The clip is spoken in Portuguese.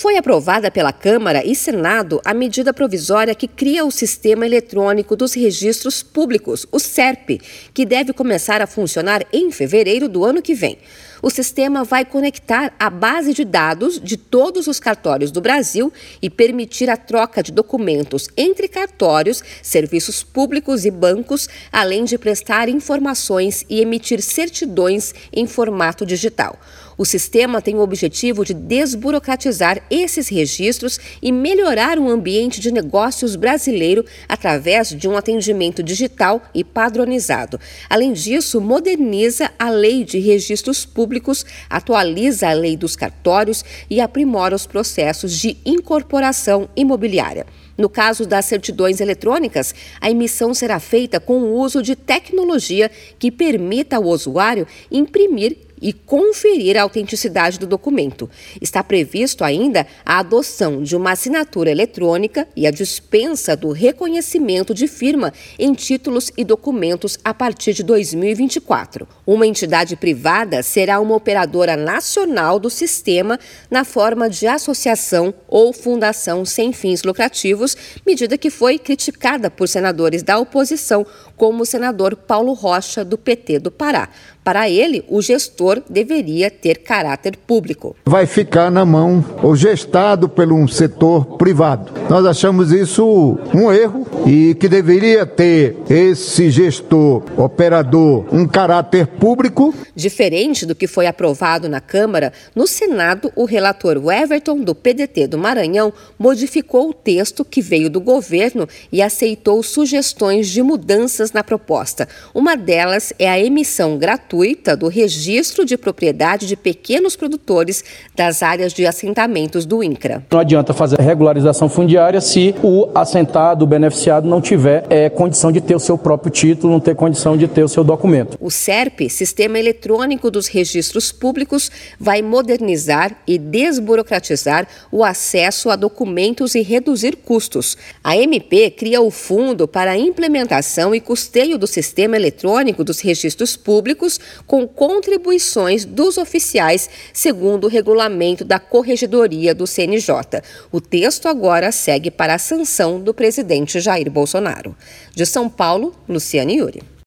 Foi aprovada pela Câmara e Senado a medida provisória que cria o Sistema Eletrônico dos Registros Públicos, o SERP, que deve começar a funcionar em fevereiro do ano que vem. O sistema vai conectar a base de dados de todos os cartórios do Brasil e permitir a troca de documentos entre cartórios, serviços públicos e bancos, além de prestar informações e emitir certidões em formato digital. O sistema tem o objetivo de desburocratizar esses registros e melhorar o ambiente de negócios brasileiro através de um atendimento digital e padronizado. Além disso, moderniza a lei de registros públicos, atualiza a lei dos cartórios e aprimora os processos de incorporação imobiliária. No caso das certidões eletrônicas, a emissão será feita com o uso de tecnologia que permita ao usuário imprimir e conferir a autenticidade do documento. Está previsto ainda a adoção de uma assinatura eletrônica e a dispensa do reconhecimento de firma em títulos e documentos a partir de 2024. Uma entidade privada será uma operadora nacional do sistema na forma de associação ou fundação sem fins lucrativos, medida que foi criticada por senadores da oposição, como o senador Paulo Rocha, do PT do Pará. Para ele, o gestor deveria ter caráter público. Vai ficar na mão ou gestado pelo um setor privado. Nós achamos isso um erro e que deveria ter esse gestor, operador, um caráter público. Diferente do que foi aprovado na Câmara, no Senado, o relator Everton, do PDT do Maranhão, modificou o texto que veio do governo e aceitou sugestões de mudanças na proposta. Uma delas é a emissão gratuita do registro de propriedade de pequenos produtores das áreas de assentamentos do INCRA. Não adianta fazer regularização fundiária se o assentado, o beneficiado, não tiver é, condição de ter o seu próprio título, não ter condição de ter o seu documento. O SERP, Sistema Eletrônico dos Registros Públicos, vai modernizar e desburocratizar o acesso a documentos e reduzir custos. A MP cria o Fundo para a Implementação e Custeio do Sistema Eletrônico dos Registros Públicos com contribuições dos oficiais, segundo o regulamento da Corregedoria do CNJ. O texto agora segue para a sanção do presidente Jair Bolsonaro. De São Paulo, Luciane Yuri.